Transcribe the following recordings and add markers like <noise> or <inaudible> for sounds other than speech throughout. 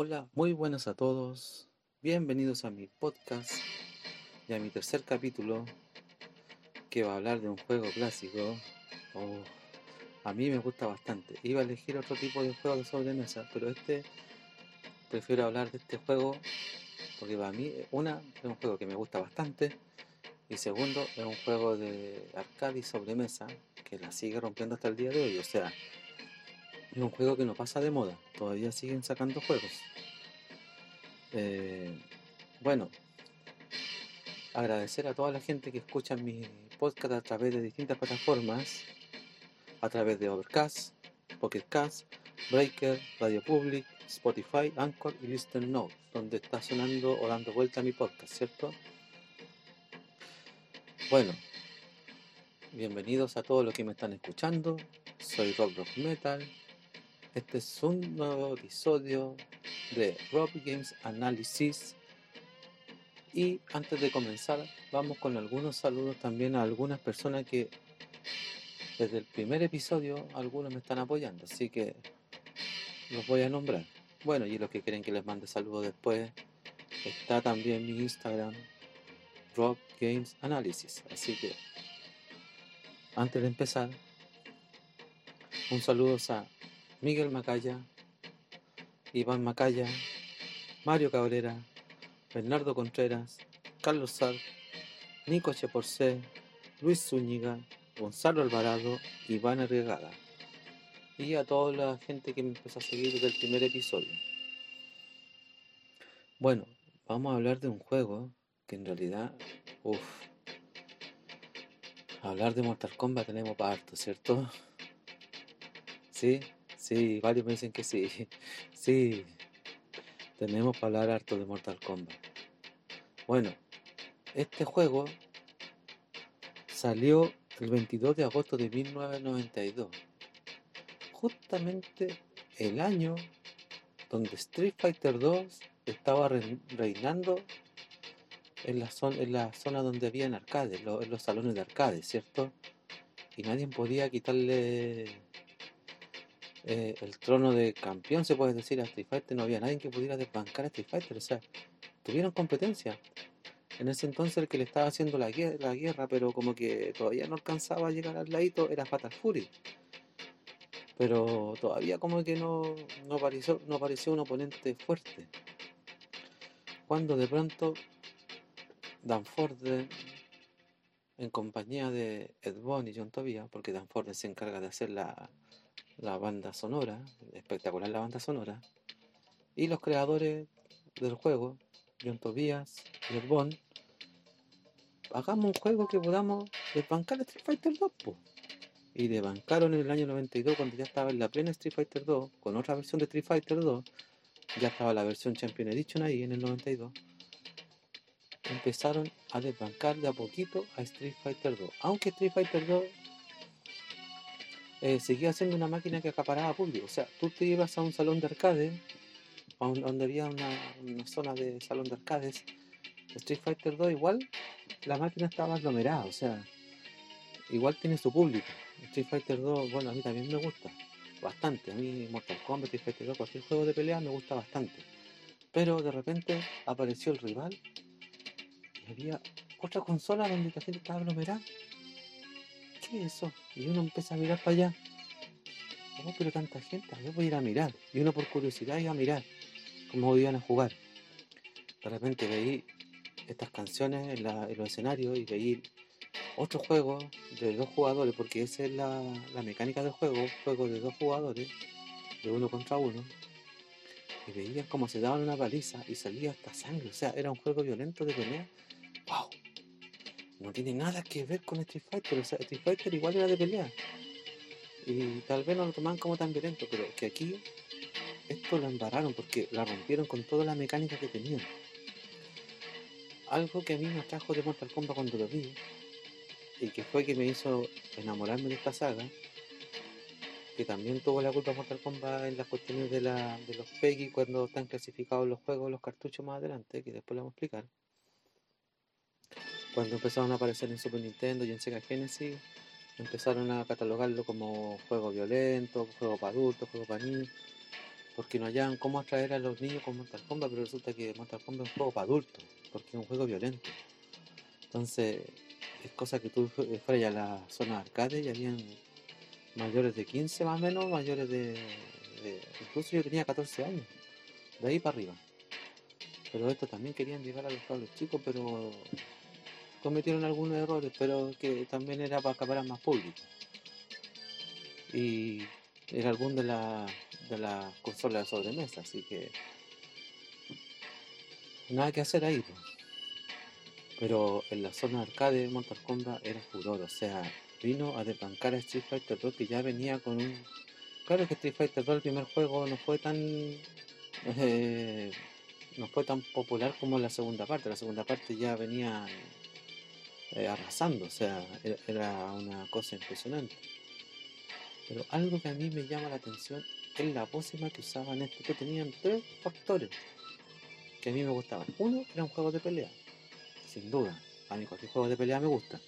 Hola, muy buenas a todos. Bienvenidos a mi podcast y a mi tercer capítulo que va a hablar de un juego clásico. Oh, a mí me gusta bastante. Iba a elegir otro tipo de juego de sobremesa, pero este prefiero hablar de este juego porque para mí, una, es un juego que me gusta bastante y segundo, es un juego de arcade y sobremesa que la sigue rompiendo hasta el día de hoy. O sea, es un juego que no pasa de moda, todavía siguen sacando juegos. Eh, bueno, agradecer a toda la gente que escucha mi podcast a través de distintas plataformas, a través de Overcast, Pocket Cast, Breaker, Radio Public, Spotify, Anchor y Listen Note, donde está sonando o dando vuelta mi podcast, ¿cierto? Bueno, bienvenidos a todos los que me están escuchando. Soy Rock Rock Metal. Este es un nuevo episodio de Rob Games Analysis. Y antes de comenzar, vamos con algunos saludos también a algunas personas que desde el primer episodio algunos me están apoyando, así que los voy a nombrar. Bueno, y los que quieren que les mande saludos después, está también mi Instagram, Rob Games Analysis. Así que antes de empezar, un saludo a Miguel Macaya, Iván Macaya, Mario Cabrera, Bernardo Contreras, Carlos Sar, Nico Cheporcé, Luis Zúñiga, Gonzalo Alvarado, Iván Arriagada. Y a toda la gente que me empezó a seguir desde el primer episodio. Bueno, vamos a hablar de un juego que en realidad, uff, hablar de Mortal Kombat tenemos para harto, ¿cierto? <laughs> Sí, Sí, varios me dicen que sí. <laughs> Sí, tenemos para hablar harto de Mortal Kombat. Bueno, este juego salió el 22 de agosto de 1992. Justamente el año donde Street Fighter 2 estaba reinando en la, zona, en la zona donde había arcades, en los salones de arcades, ¿cierto? Y nadie podía quitarle eh, el trono de campeón, se puede decir, a Street Fighter. No había nadie que pudiera desbancar a Street Fighter. O sea, tuvieron competencia. En ese entonces el que le estaba haciendo la guerra, la guerra pero como que todavía no alcanzaba a llegar al ladito, era Fatal Fury. Pero todavía como que no, no, apareció, no apareció un oponente fuerte. Cuando de pronto Dan Ford en compañía de Ed Boon y John Tobias, porque Dan Ford se encarga de hacer la, la banda sonora, espectacular la banda sonora, y los creadores del juego, John Tobias y el Bond, hagamos un juego que podamos desbancar Street Fighter 2, Y desbancaron en el año 92 cuando ya estaba en la plena Street Fighter 2, con otra versión de Street Fighter 2, ya estaba la versión Champion Edition ahí en el 92. Empezaron a desbancar de a poquito a Street Fighter 2. Aunque Street Fighter 2 eh, seguía siendo una máquina que acaparaba público. O sea, tú te ibas a un salón de arcade, donde había una, zona de salón de arcades, Street Fighter 2 igual, la máquina estaba aglomerada, o sea, igual tiene su público. Street Fighter 2, bueno, a mí también me gusta, bastante. A mí Mortal Kombat, Street Fighter 2, cualquier juego de pelea me gusta bastante. Pero de repente apareció el rival y había otra consola donde la gente estaba aglomerada ¿qué es eso? Y uno empieza a mirar para allá. Oh, pero tanta gente, yo voy a ir a mirar. Y uno por curiosidad iba a mirar cómo iban a jugar. De repente veí estas canciones en, los escenarios y veí otro juego de dos jugadores, porque esa es la, mecánica del juego, juego de dos jugadores, de uno contra uno. Y veías cómo se daban una baliza y salía hasta sangre. O sea, era un juego violento de pelea. ¡Wow! No tiene nada que ver con Street Fighter. O sea, Street Fighter igual era de pelea. Y tal vez no lo toman como tan violento, pero que aquí esto lo embararon porque la rompieron con toda la mecánica que tenían. Algo que a mí me atrajo de Mortal Kombat cuando lo vi, y que fue que me hizo enamorarme de esta saga, que también tuvo la culpa Mortal Kombat en las cuestiones de, la, de los PEGI cuando están clasificados los juegos, los cartuchos más adelante, que después lo vamos a explicar cuando empezaron a aparecer en Super Nintendo y en Sega Genesis, empezaron a catalogarlo como juego violento, juego para adultos, juego para niños. porque no hallaban cómo atraer a los niños con Mortal Kombat, pero resulta que Mortal Kombat es un juego para adultos, porque es un juego violento. Entonces, es cosa que tú fueras a la zona arcade y habían mayores de 15 más o menos, mayores de, de, Incluso yo tenía 14 años, de ahí para arriba. Pero estos también querían llegar a los chicos, pero cometieron algunos errores, pero que también era para acaparar más público. Y era algún de la de la consola de sobremesa, así que nada que hacer ahí. Pero en la zona arcade de Mortal Kombat era furor, o sea, vino a desbancar a Street Fighter 2 que ya venía con un... Claro que Street Fighter 2 el primer juego no fue tan... Eh, no fue tan popular como la segunda parte, la segunda parte ya venía eh, arrasando, o sea, era una cosa impresionante. Pero algo que a mí me llama la atención es la pócima que usaban esto, que tenían tres factores que a mí me gustaban. Uno, era un juego de pelea, sin duda. A mí cualquier juego de pelea me gusta.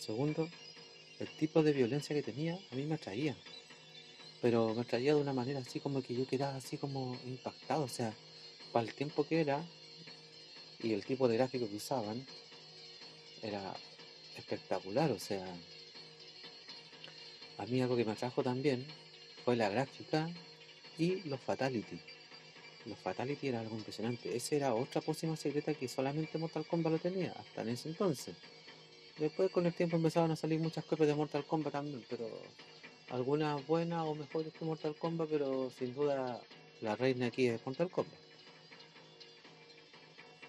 Segundo, el tipo de violencia que tenía a mí me atraía. Pero me atraía de una manera así como que yo quedaba así como impactado. O sea, para el tiempo que era y el tipo de gráfico que usaban, era espectacular. O sea, a mí algo que me atrajo también fue la gráfica y los fatality. Los fatality era algo impresionante. Esa era otra pócima secreta que solamente Mortal Kombat lo tenía, hasta en ese entonces. Después con el tiempo empezaron a salir muchas copias de Mortal Kombat también, pero algunas buenas o mejores que Mortal Kombat, pero sin duda la reina aquí es Mortal Kombat.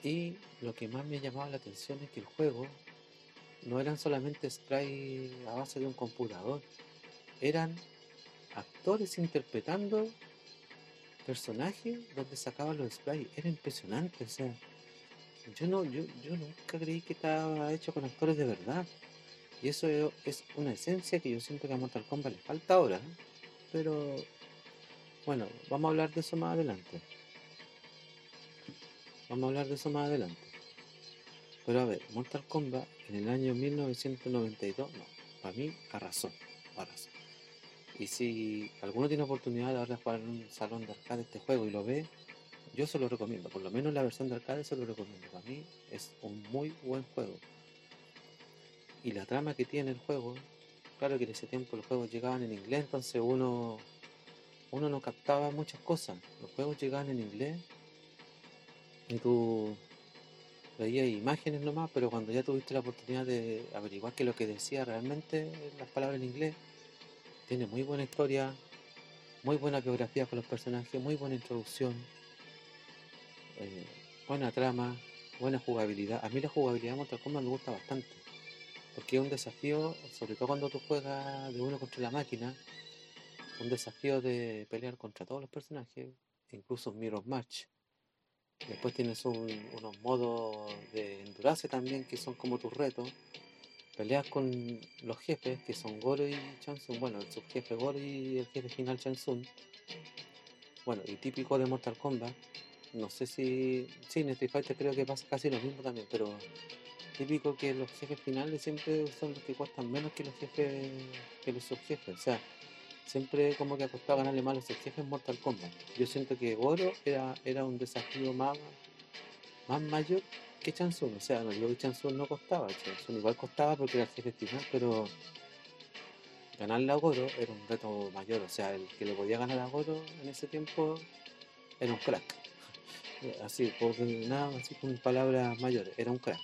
Y lo que más me llamaba la atención es que el juego no eran solamente sprites a base de un computador, eran actores interpretando personajes donde sacaban los sprites. Era impresionante, o sea, yo no, yo, yo nunca creí que estaba hecho con actores de verdad. Y eso es una esencia que yo siento que a Mortal Kombat le falta ahora. Pero bueno, vamos a hablar de eso más adelante. Vamos a hablar de eso más adelante. Pero a ver, Mortal Kombat en el año 1992, no, para mí arrasó, arrasó. Y si alguno tiene oportunidad de ahora jugar en un salón de arcade este juego y lo ve, yo se lo recomiendo, por lo menos la versión de arcade se lo recomiendo. Para mí es un muy buen juego. Y la trama que tiene el juego, claro que en ese tiempo los juegos llegaban en inglés, entonces uno, uno no captaba muchas cosas. Los juegos llegaban en inglés y tú veías imágenes nomás, pero cuando ya tuviste la oportunidad de averiguar qué es lo que decía realmente las palabras en inglés, tiene muy buena historia, muy buena geografía con los personajes, muy buena introducción eh, buena trama, buena jugabilidad. A mí la jugabilidad de Mortal Kombat me gusta bastante, porque es un desafío, sobre todo cuando tú juegas de uno contra la máquina, un desafío de pelear contra todos los personajes, incluso Mirror Match. Después tienes unos modos de endurance también que son como tus retos. Peleas con los jefes que son Goro y Chansun. Bueno, el subjefe Goro y el jefe final Chansun. Bueno, y típico de Mortal Kombat no sé si. Sí, en Street Fighter creo que pasa casi lo mismo también, pero típico que los jefes finales siempre son los que cuestan menos que los jefes que los subjefes. O sea, siempre como que ha costado ganarle más a los subjefes en Mortal Kombat. Yo siento que Goro era, era un desafío más, más mayor que Chansun. O sea, no digo que Chansun no costaba, Chansun igual costaba porque era el jefe final, pero ganarle a Goro era un reto mayor. O sea, el que le podía ganar a Goro en ese tiempo era un crack <laughs> así, por nada, así con palabras mayores, era un crack.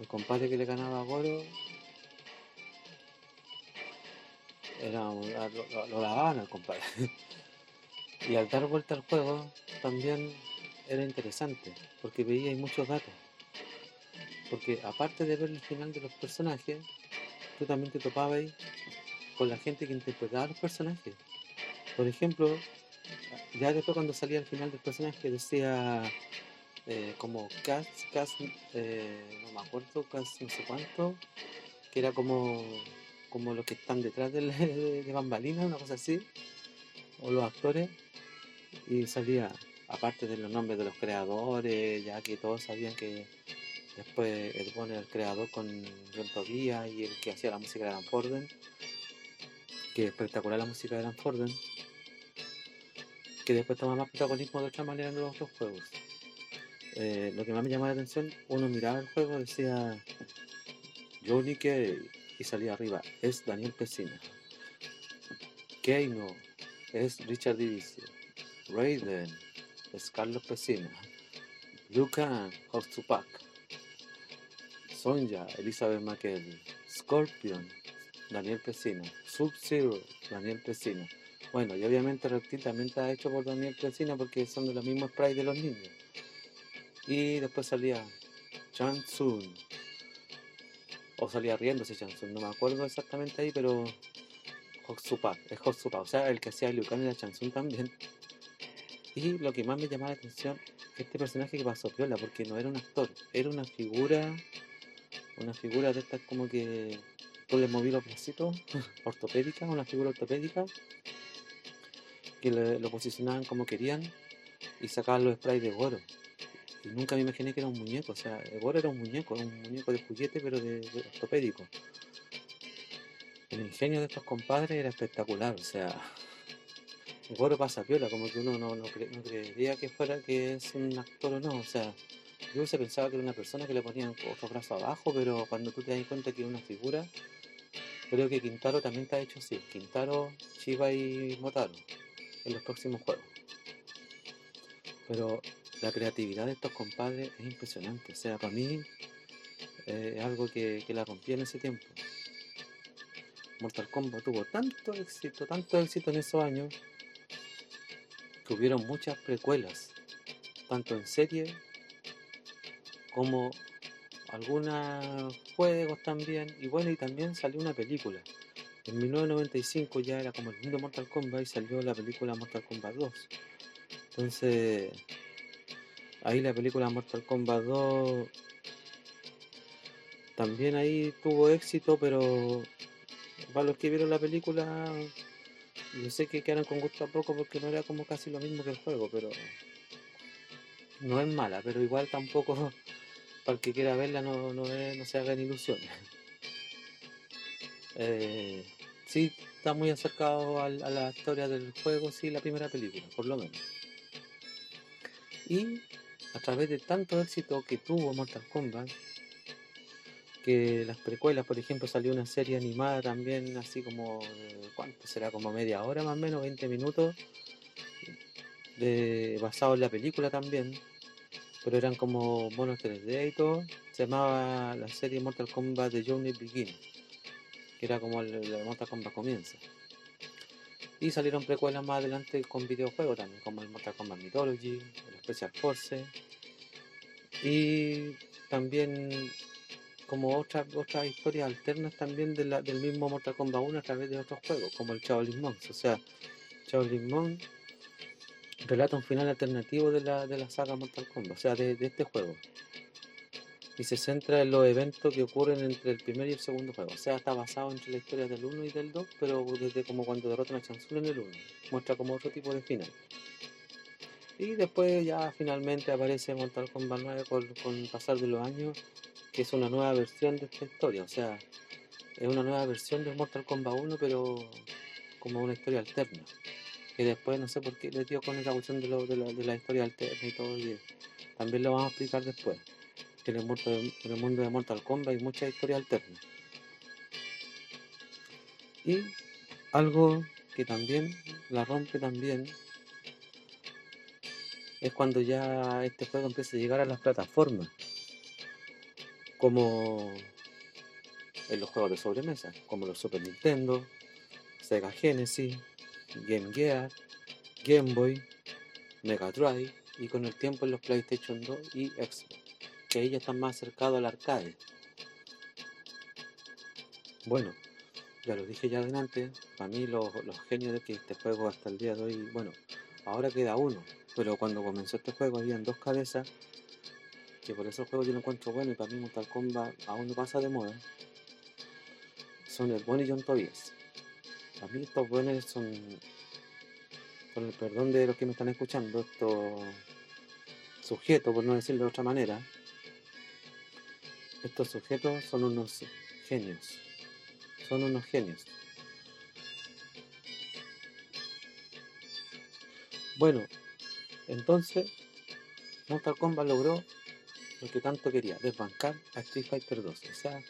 El compadre que le ganaba a Goro era lo, lo, lavaban al compadre. y al dar vuelta al juego también era interesante, porque veía muchos datos. Porque aparte de ver el final de los personajes, tú también te topabas con la gente que interpretaba los personajes. Por ejemplo, ya después cuando salía al final del personaje decía eh, como cast, cast eh, no me acuerdo, cast no sé cuánto, que era como, como los que están detrás <laughs> de, de, bambalinas, una cosa así, o los actores, y salía, aparte de los nombres de los creadores, ya que todos sabían que después el pone el creador con John Tobias y el que hacía la música de Dan Forden, que espectacular la música de Dan Forden que después toma más protagonismo de otra manera en los otros juegos. Eh, lo que más me llamó la atención, uno miraba el juego, decía Johnny Kay y salía arriba, es Daniel Pesina. Keino es Richard Divisio. Raiden es Carlos Pesina. Lucan, House Tupac. Sonja, Elizabeth McKelvey. Scorpion, Daniel Pesina. Sub-Zero, Daniel Pesina. Bueno, y obviamente Reptil también está hecho por Daniel Pesina porque son de los mismos sprites de los niños. Y después salía Chan Tsun. O salía riéndose Chan Tsun, no me acuerdo exactamente ahí, pero Hotsupak, es Hotsupak, o sea, el que hacía Liukan era Chan Tsun también. Y lo que más me llamaba la atención, este personaje que pasó piola, porque no era un actor, era una figura, una figura de estas como que tú le moví los bracitos, <laughs> ortopédica, una figura ortopédica, que lo posicionaban como querían y sacaban los sprays de Goro. Y nunca me imaginé que era un muñeco, o sea, Goro era un muñeco, era un muñeco de juguete pero de, ortopédico. El ingenio de estos compadres era espectacular, o sea, Goro pasa piola, como que uno no, no, creería que fuera que es un actor o no, o sea, yo se pensaba que era una persona que le ponían otro brazo abajo, pero cuando tú te das cuenta que era una figura, creo que Quintaro también está hecho así, Quintaro, Chiba y Motaro en los próximos juegos. Pero la creatividad de estos compadres es impresionante. O sea, para mí eh, es algo que, la rompí en ese tiempo. Mortal Kombat tuvo tanto éxito, tanto éxito en esos años, que hubieron muchas precuelas, tanto en serie como algunos juegos también, y bueno, y también salió una película. En 1995 ya era como el mundo Mortal Kombat y salió la película Mortal Kombat 2. Entonces, ahí la película Mortal Kombat 2 también ahí tuvo éxito, pero para los que vieron la película, yo sé que quedaron con gusto a poco porque no era como casi lo mismo que el juego, pero no es mala, pero igual tampoco <laughs> para el que quiera verla no, no, no se hagan ilusiones. <laughs> Eh, sí está muy acercado a, la historia del juego, sí, la primera película, por lo menos. Y a través de tanto éxito que tuvo Mortal Kombat, que las precuelas, por ejemplo, salió una serie animada también, así como, ¿cuánto será? Como media hora más o menos, 20 minutos, de, basado en la película también, pero eran como monos 3D y todo. Se llamaba la serie Mortal Kombat de Johnny Begin que era como el, el Mortal Kombat comienza. Y salieron precuelas más adelante con videojuegos también, como el Mortal Kombat Mythology, el Special Force. Y también como otras otras historias alternas también de la, del mismo Mortal Kombat 1 a través de otros juegos, como el Shaolin Monks. O sea, Shaolin Monks relata un final alternativo de la, de la saga Mortal Kombat, o sea, de, de este juego y se centra en los eventos que ocurren entre el primer y el segundo juego. O sea, está basado entre la historia del 1 y del 2, pero desde como cuando derrotan a Chancellor en el 1. Muestra como otro tipo de final. Y después ya finalmente aparece Mortal Kombat 9 con, el pasar de los años, que es una nueva versión de esta historia. O sea, es una nueva versión de Mortal Kombat 1, pero como una historia alterna. Que después no sé por qué le dio con esa cuestión de, de, la, de la historia alterna y todo. Y también lo vamos a explicar después en el, mundo de, Mortal Kombat hay muchas historias alternas. Y algo que también la rompe también es cuando ya este juego empieza a llegar a las plataformas, como en los juegos de sobremesa, como los Super Nintendo, Sega Genesis, Game Gear, Game Boy, Mega Drive y con el tiempo en los PlayStation 2 y Xbox que ella está más acercado al arcade. Bueno, ya lo dije ya adelante, para mí los, genios de que este juego hasta el día de hoy, bueno, ahora queda uno, pero cuando comenzó este juego habían dos cabezas, que por eso el juego yo lo encuentro bueno y para mí Mortal Kombat aún no pasa de moda, son el Bonnie y John Tobias. Para mí estos buenos son, con el perdón de los que me están escuchando, estos sujetos, por no decirlo de otra manera, estos sujetos son unos genios. Son unos genios. Bueno, entonces Mortal Kombat logró lo que tanto quería, desbancar a Street Fighter 2. O sea,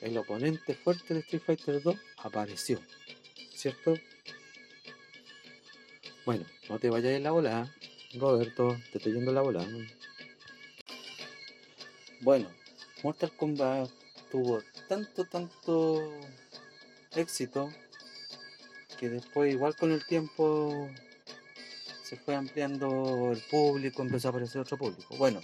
el oponente fuerte de Street Fighter 2 apareció, ¿cierto? Bueno, no te vayas en la bola, Roberto, te estoy yendo en la bola. Bueno, Mortal Kombat tuvo tanto, tanto éxito que después, igual con el tiempo, se fue ampliando el público, empezó a aparecer otro público. Bueno,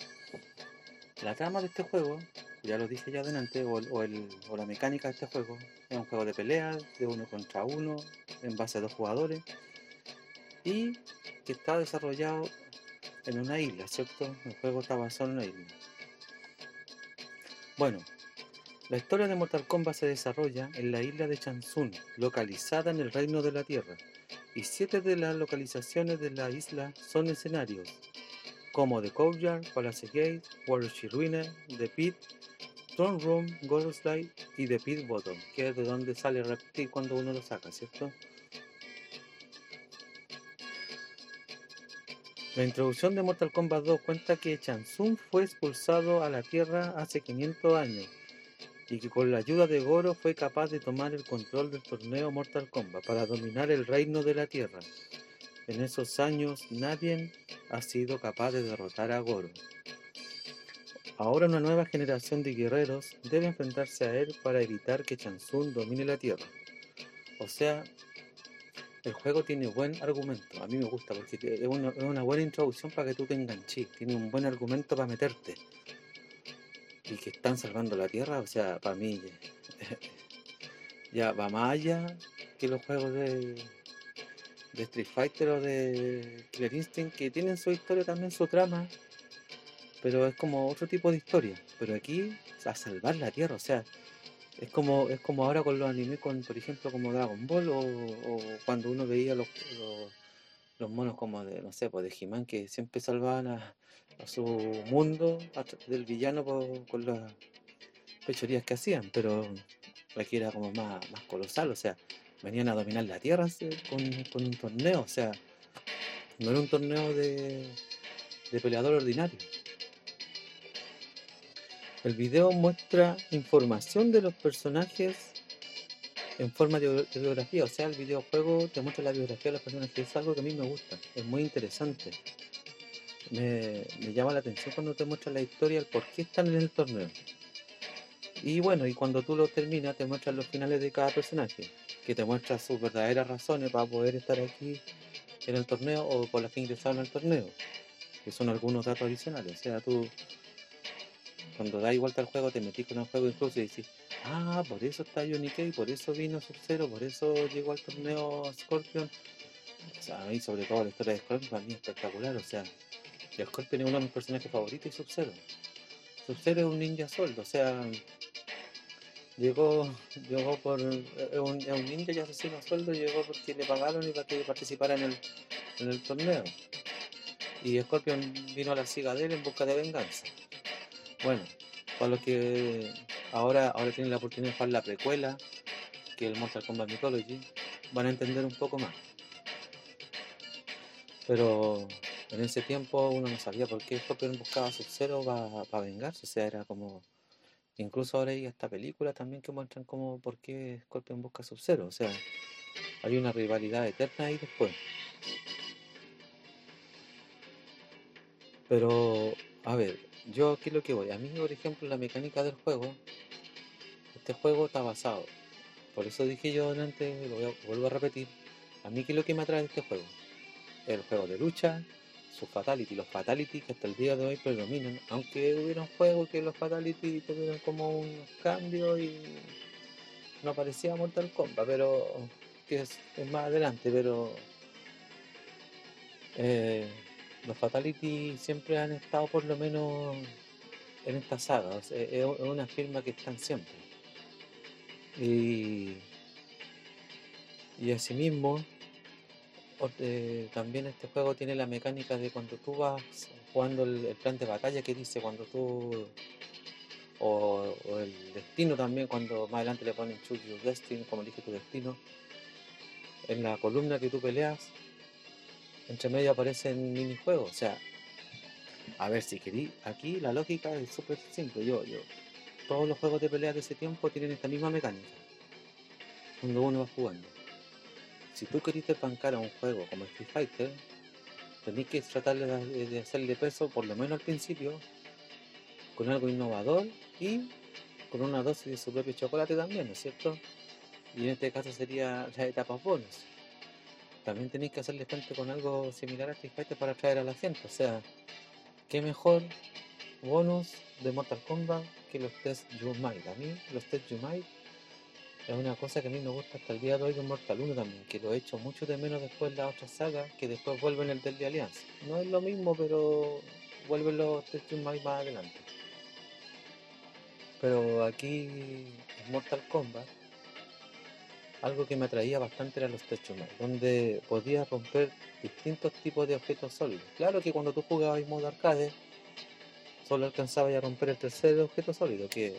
la trama de este juego, ya lo dije ya adelante, o, o, la mecánica de este juego, es un juego de pelea, de uno contra uno, en base a dos jugadores, y que está desarrollado en una isla, ¿cierto? El juego está basado en una isla. Bueno, la historia de Mortal Kombat se desarrolla en la isla de Chansun, localizada en el Reino de la Tierra, y siete de las localizaciones de la isla son escenarios, como The Courtyard, Palace Gate, Watership Ruiner, The Pit, Throne Room, Gold Slide y The Pit Bottom, que es de donde sale Reptil cuando uno lo saca, ¿cierto? La introducción de Mortal Kombat 2 cuenta que Chansung fue expulsado a la Tierra hace 500 años y que con la ayuda de Goro fue capaz de tomar el control del torneo Mortal Kombat para dominar el reino de la Tierra. En esos años nadie ha sido capaz de derrotar a Goro. Ahora una nueva generación de guerreros debe enfrentarse a él para evitar que Chansung domine la Tierra. O sea, el juego tiene buen argumento. A mí me gusta porque es una, buena introducción para que tú te enganches. Tiene un buen argumento para meterte. Y que están salvando la Tierra, o sea, para mí <laughs> ya va más allá que los juegos de, de Street Fighter o de Killer Instinct, que tienen su historia también, su trama, pero es como otro tipo de historia. Pero aquí, a salvar la Tierra, o sea, es como, es como ahora con los animes, con, por ejemplo, como Dragon Ball, o, cuando uno veía los, los, monos como de, no sé, pues de he que siempre salvaban a, su mundo del villano con las pechorías que hacían, pero aquí era como más, más colosal, o sea, venían a dominar la tierra con, un torneo, o sea, no era un torneo de, peleador ordinario. El video muestra información de los personajes en forma de, biografía, o sea, el videojuego te muestra la biografía de los personajes, es algo que a mí me gusta, es muy interesante. Me, me llama la atención cuando te muestra la historia, el por qué están en el torneo. Y bueno, y cuando tú lo terminas, te muestran los finales de cada personaje que te muestra sus verdaderas razones para poder estar aquí en el torneo o por las que ingresaron al torneo, que son algunos datos adicionales. O sea, tú cuando da vuelta al juego te metís con el juego incluso y dices, ah, por eso está Kay, por eso vino Sub-Zero, por eso llegó al torneo Scorpion. O sea, a mí sobre todo la historia de Scorpion para mí es espectacular, o sea, Scorpion es uno de mis personajes favoritos y Sub-Zero. Sub-Zero es un ninja sueldo, o sea, Llegó, llegó por eh, un, un ninja y asesino a sueldo, llegó porque le pagaron y para que participara en el, en el torneo. Y Scorpion vino a la ciudadela en busca de venganza. Bueno, para los que ahora, ahora tienen la oportunidad de jugar la precuela, que es el Mortal Kombat Mythology, van a entender un poco más. Pero en ese tiempo uno no sabía por qué Scorpion buscaba Sub-Zero para vengarse, o sea, era como Incluso ahora hay esta película también que muestran como por qué Scorpion busca Sub-Zero. O sea, hay una rivalidad eterna ahí después. Pero, a ver, yo aquí lo que voy. A mí, por ejemplo, la mecánica del juego, este juego está basado. Por eso dije yo antes, lo vuelvo a repetir. A mí, ¿qué es lo que me atrae de este juego? El juego de lucha, sus fatality, los fatality que hasta el día de hoy predominan, aunque hubiera un juego que los fatality tuvieron como unos cambios y no parecía Mortal Kombat, pero que es, más adelante, pero eh, los fatality siempre han estado por lo menos en esta saga, es una firma que están siempre. Y, y asimismo, eh, también este juego tiene la mecánica de cuando tú vas jugando el, plan de batalla que dice cuando tú o, el destino también cuando más adelante le ponen choose your destiny como dije tu destino en la columna que tú peleas entre medio aparecen minijuegos. O sea, a ver si querí. Aquí la lógica es súper simple. Yo, yo. Todos los juegos de pelea de ese tiempo tienen esta misma mecánica. Cuando uno va jugando. Si tú queriste bancar a un juego como Street Fighter, tenés que tratar de, hacerle peso, por lo menos al principio, con algo innovador y con una dosis de su propio chocolate también, ¿no es cierto? Y en este caso sería la etapa bonus. También tenéis que hacerle frente con algo similar a Street Fighter para atraer a la gente. O sea, qué mejor bonus de Mortal Kombat que los test Yumai. A mí los test Yumai es una cosa que a mí me gusta hasta el día de hoy con Mortal 1 también, que lo he hecho mucho de menos después de la otra saga, que después vuelven el del de Alianza. No es lo mismo, pero vuelven los test Yumai más adelante. Pero aquí en Mortal Kombat algo que me atraía bastante era los techos donde podía romper distintos tipos de objetos sólidos. Claro que cuando tú jugabas en modo arcade, solo alcanzaba a romper el tercer objeto sólido, que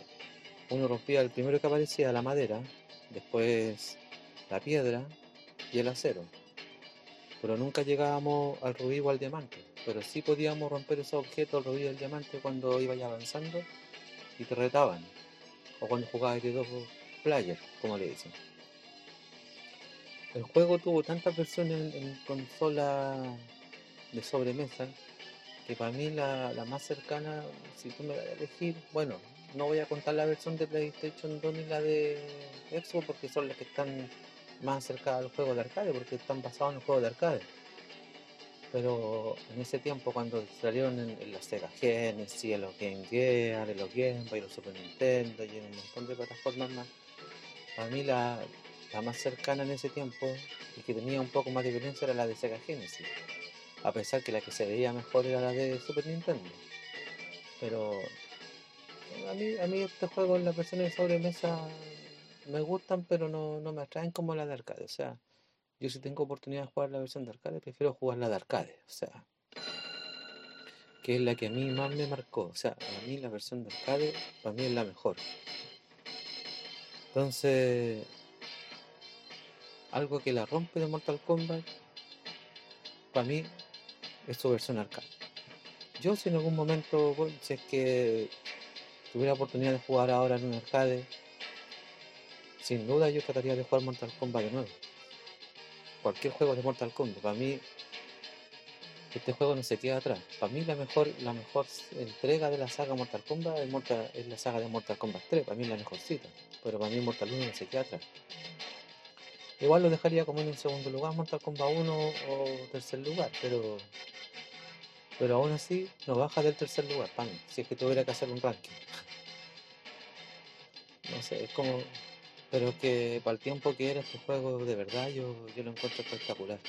uno rompía el primero que aparecía, la madera, después la piedra y el acero. Pero nunca llegábamos al rubí o al diamante. Pero sí podíamos romper esos objetos, el rubí y el diamante, cuando ibas avanzando y te retaban. O cuando jugabas de dos players, como le dicen el juego tuvo tantas versiones en, consola de sobremesa que para mí la, más cercana, si tú me vas a elegir, bueno, no voy a contar la versión de PlayStation 2 ni la de Xbox porque son las que están más cerca al juego de arcade, porque están basados en el juego de arcade. Pero en ese tiempo, cuando salieron en, los Sega Genesis, en los Game Gear, en los Game Boy, los Super Nintendo y en un montón de plataformas más, para mí la, la más cercana en ese tiempo y que tenía un poco más de violencia era la de Sega Genesis. A pesar que la que se veía mejor era la de Super Nintendo. Pero a mí, a mí estos juegos, las versiones de sobremesa me gustan, pero no, no me atraen como la de arcade. O sea, yo si tengo oportunidad de jugar la versión de arcade, prefiero jugar la de arcade. O sea, que es la que a mí más me marcó. O sea, a mí la versión de arcade, para mí es la mejor. Entonces, algo que la rompe de Mortal Kombat, para mí, es su versión arcade. Yo si en algún momento, si es que tuviera oportunidad de jugar ahora en un arcade, sin duda yo trataría de jugar Mortal Kombat de nuevo. Cualquier juego de Mortal Kombat, para mí este juego no se queda atrás. Para mí la mejor, la mejor entrega de la saga Mortal Kombat es, es la saga de Mortal Kombat 3, para mí es la mejorcita. Pero para mí Mortal 1 no se queda atrás. Igual lo dejaría como en un segundo lugar, Mortal Kombat 1 o tercer lugar, pero pero aún así no baja del tercer lugar mí, si es que tuviera que hacer un ranking. No sé, es como. Pero que para el tiempo que era este juego, de verdad, yo, yo lo encuentro espectacular.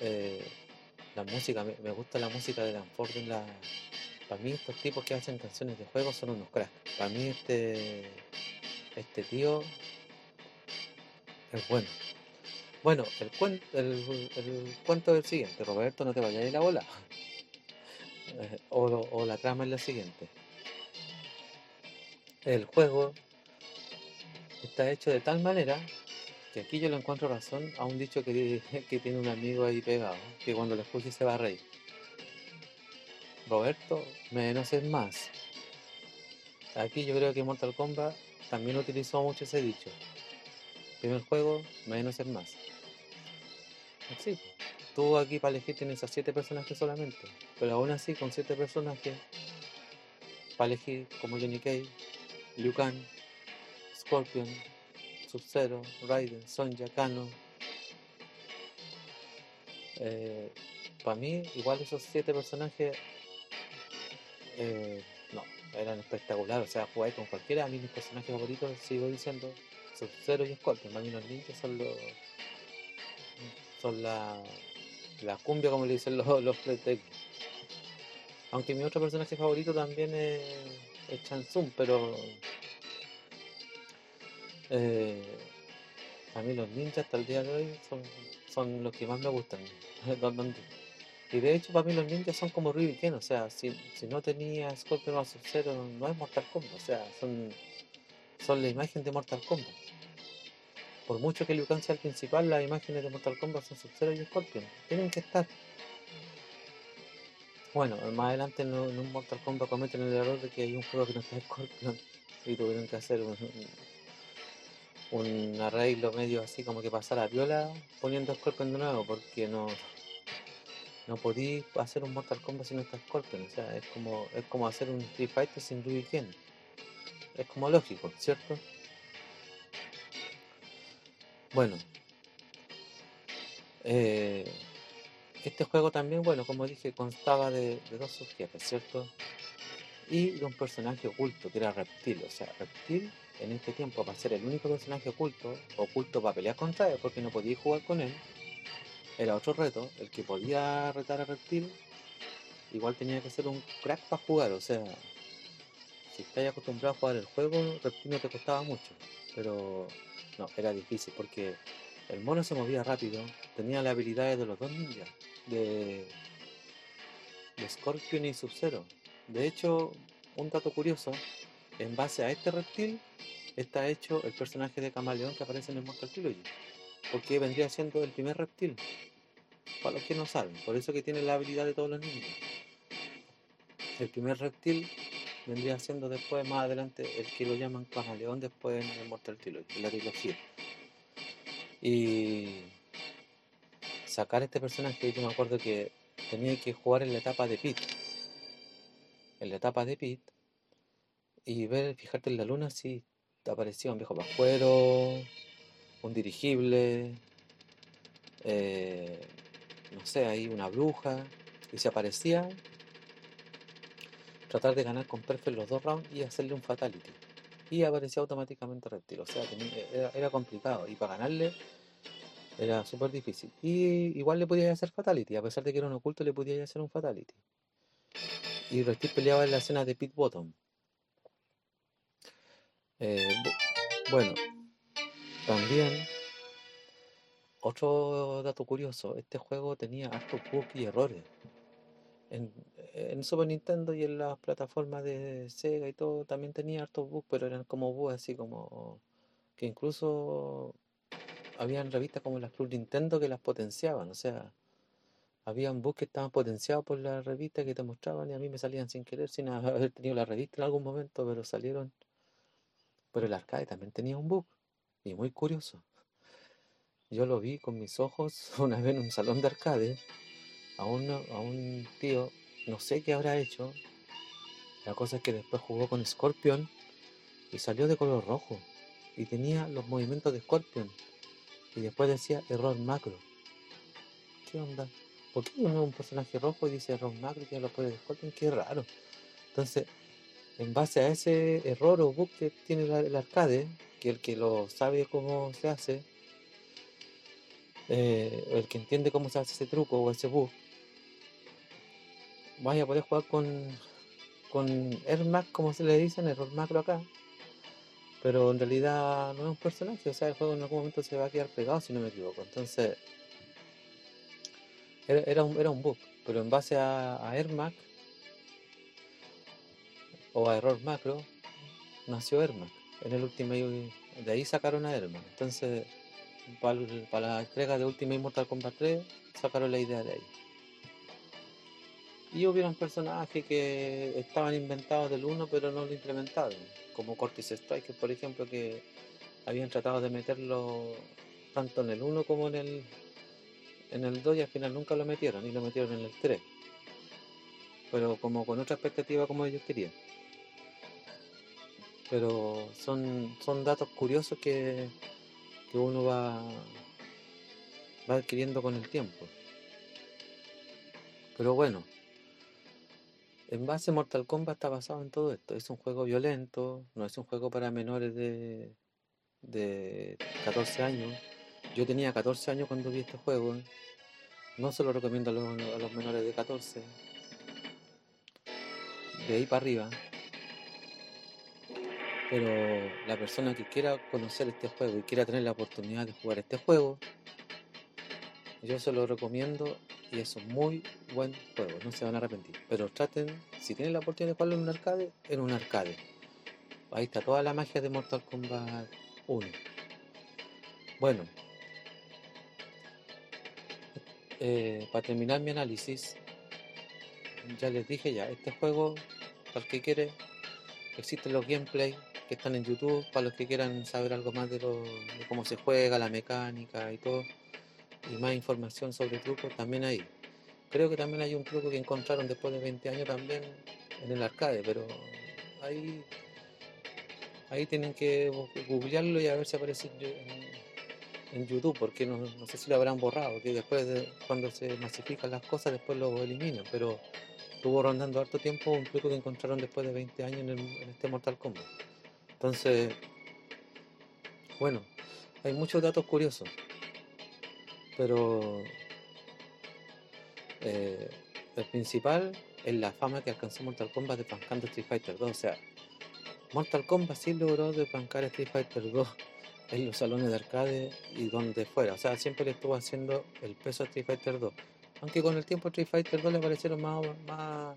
Eh, la música, me, gusta la música de Danford en la. Para mí estos tipos que hacen canciones de juego son unos cracks. Para mí este. Este tío es bueno. Bueno, el, cuento, el, cuento es el siguiente, Roberto, no te vayas a la bola. <laughs> O, la trama es la siguiente. El juego está hecho de tal manera que aquí yo le encuentro razón a un dicho <laughs> que, tiene un amigo ahí pegado, que cuando lo escuche se va a reír. Roberto, menos es más. Aquí yo creo que Mortal Kombat también utilizó mucho ese dicho primer juego, menos es más. Así. Tú aquí para elegir tienes a 7 personajes solamente. Pero aún así, con 7 personajes, para elegir como Johnny Cage, Liu Scorpion, Sub-Zero, Raiden, Sonja, Kano. Eh, para mí, igual esos 7 personajes eh, no, eran espectaculares. O sea, jugáis con cualquiera. A mí mis personajes favoritos, sigo diciendo, Sub-Zero y Scorpion. Para mí los ninjas son los. son la. la cumbia, como le dicen los, los Aunque mi otro personaje favorito también es, es pero. Eh, a mí los ninjas hasta el día de hoy son, son los que más me gustan. <laughs> y de hecho para mí los ninjas son como Ryu o sea, si, si no tenía Scorpion o Sub-Zero no es Mortal Kombat, o sea, son, son la imagen de Mortal Kombat. Por mucho que Liu Kang sea el principal, las imágenes de Mortal Kombat son Sub-Zero y Scorpion. Tienen que estar. Bueno, más adelante en un, Mortal Kombat cometen el error de que hay un juego que no está Scorpion <laughs> y tuvieron que hacer un, un, arreglo medio así como que pasar a viola poniendo Scorpion de nuevo porque no no podí hacer un Mortal Kombat sin está Scorpion, o sea, es como es como hacer un Street Fighter sin Ryu Ken. Es como lógico, ¿cierto? Bueno, eh, este juego también, bueno, como dije, constaba de, dos subjefes, ¿cierto? Y de un personaje oculto, que era Reptil. O sea, Reptil en este tiempo, para ser el único personaje oculto, oculto para pelear contra él, porque no podía jugar con él, era otro reto. El que podía retar a Reptil, igual tenía que ser un crack para jugar. O sea, si estás acostumbrado a jugar el juego, Reptil no te costaba mucho. Pero no, era difícil porque el mono se movía rápido, tenía las habilidades de los dos ninjas, de, de Scorpion y Sub-Zero. De hecho, un dato curioso, en base a este reptil está hecho el personaje de Camaleón que aparece en el Mortal Trilogy. Porque vendría siendo el primer reptil. Para los que no saben, por eso que tiene la habilidad de todos los ninjas. El primer reptil vendría siendo después, más adelante, el que lo llaman Camaleón después en el Mortal Trilogy, la trilogía. Y sacar este personaje, yo me acuerdo que tenía que jugar en la etapa de Pit. En la etapa de Pit. Y ver, fijarte en la luna si te aparecía un viejo pascuero, un dirigible, eh, no sé, ahí una bruja. Y si aparecía, tratar de ganar con Perfect los dos rounds y hacerle un fatality. Y aparecía automáticamente reptil. O sea, tenía- era, era complicado. Y para ganarle era súper difícil. Y igual le podía hacer fatality. A pesar de que era un oculto, le podía hacer un fatality. Y Reptil peleaba en la escena de Pit Bottom. Eh, bu- bueno, también otro dato curioso. Este juego tenía hartos bugs y errores. En, en Super Nintendo y en las plataformas de Sega y todo también tenía hartos bugs, pero eran como bugs así como que incluso habían revistas como las Club Nintendo que las potenciaban, o sea, habían bugs que estaban potenciados por la revista que te mostraban y a mí me salían sin querer, sin <laughs> haber tenido la revista en algún momento, pero salieron. Pero el arcade también tenía un bug y muy curioso. Yo lo vi con mis ojos <laughs> una vez en un salón de arcade a, uno, a un tío, no sé qué habrá hecho. La cosa es que después jugó con Scorpion y salió de color rojo y tenía los movimientos de Scorpion y después decía error macro. ¿Qué onda? ¿Por qué uno es un personaje rojo y dice error macro y ya lo puede de Scorpion? Qué raro. Entonces, en base a ese error o bug que tiene el arcade, que el que lo sabe cómo se hace, eh, el que entiende cómo se hace ese truco o ese bug, vaya a poder jugar con, con Ermac, como se le dicen, error macro acá. Pero en realidad no es un personaje, o sea, el juego en algún momento se va a quedar pegado si no me equivoco. Entonces, era, era un, era un bug, pero en base a, a Ermac o a error macro, nació Ermac. En el Ultimate, de ahí sacaron a Ermac. Entonces, para, para la entrega de Ultimate Mortal Kombat 3, sacaron la idea de ahí. Y hubieron personajes que estaban inventados del 1 pero no lo implementaron, como Cortis Striker, por ejemplo, que habían tratado de meterlo tanto en el 1 como en el en el 2 y al final nunca lo metieron y lo metieron en el 3. Pero como con otra expectativa como ellos querían. Pero son, son datos curiosos que, que uno va, va adquiriendo con el tiempo. Pero bueno, en base Mortal Kombat está basado en todo esto. Es un juego violento, no es un juego para menores de, de 14 años. Yo tenía 14 años cuando vi este juego. No se lo recomiendo a los, a los menores de 14. De ahí para arriba. Pero la persona que quiera conocer este juego y quiera tener la oportunidad de jugar este juego, yo se lo recomiendo y es un muy buen juego, no se van a arrepentir. Pero traten, si tienen la oportunidad de jugarlo en un arcade, en un arcade. Ahí está toda la magia de Mortal Kombat 1. Bueno, eh, para terminar mi análisis, ya les dije ya, este juego, para el que quiere, existen los gameplay que están en YouTube, para los que quieran saber algo más de, lo, de cómo se juega, la mecánica y todo, y más información sobre trucos, también ahí. Creo que también hay un truco que encontraron después de 20 años también en el arcade, pero ahí, ahí tienen que googlearlo y a ver si aparece en, YouTube, porque no, no, sé si lo habrán borrado, que después de, cuando se masifican las cosas después lo eliminan, pero estuvo rondando harto tiempo un truco que encontraron después de 20 años en, en este Mortal Kombat. Entonces, bueno, hay muchos datos curiosos, pero eh, el principal es la fama que alcanzó Mortal Kombat despancando Street Fighter 2. O sea, Mortal Kombat sí logró despancar Street Fighter 2 <laughs> en los salones de arcade y donde fuera. O sea, siempre le estuvo haciendo el peso a Street Fighter 2. Aunque con el tiempo Street Fighter 2 le aparecieron más, más,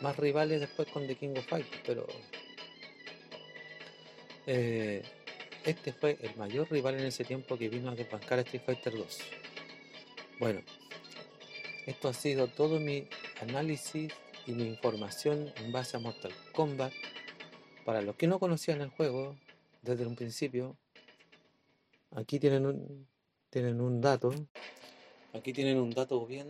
más rivales después con The King of Fighters. Pero eh, este fue el mayor rival en ese tiempo que vino a desbancar Street Fighter 2. Bueno, esto ha sido todo mi análisis y mi información en base a Mortal Kombat. Para los que no conocían el juego desde un principio, aquí tienen un, tienen un dato. Aquí tienen un dato bien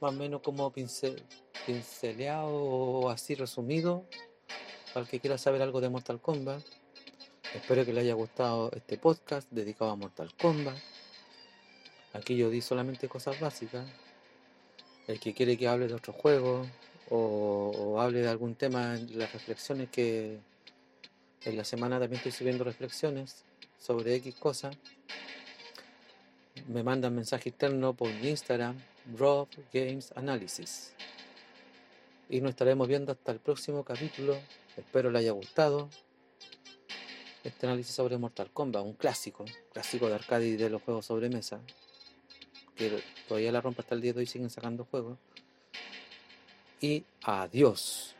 más o menos como pincel, pinceleado o así resumido para el que quiera saber algo de Mortal Kombat. Espero que le haya gustado este podcast dedicado a Mortal Kombat. Aquí yo di solamente cosas básicas. El que quiere que hable de otro juego o, hable de algún tema las reflexiones que en la semana también estoy subiendo reflexiones sobre X cosas. Me mandan mensaje interno por Instagram, Rob Games Analysis. Y nos estaremos viendo hasta el próximo capítulo. Espero le haya gustado. Este análisis sobre Mortal Kombat, un clásico, clásico de arcade y de los juegos sobre mesa que todavía la rompa hasta el día de hoy siguen sacando juegos. Y adiós.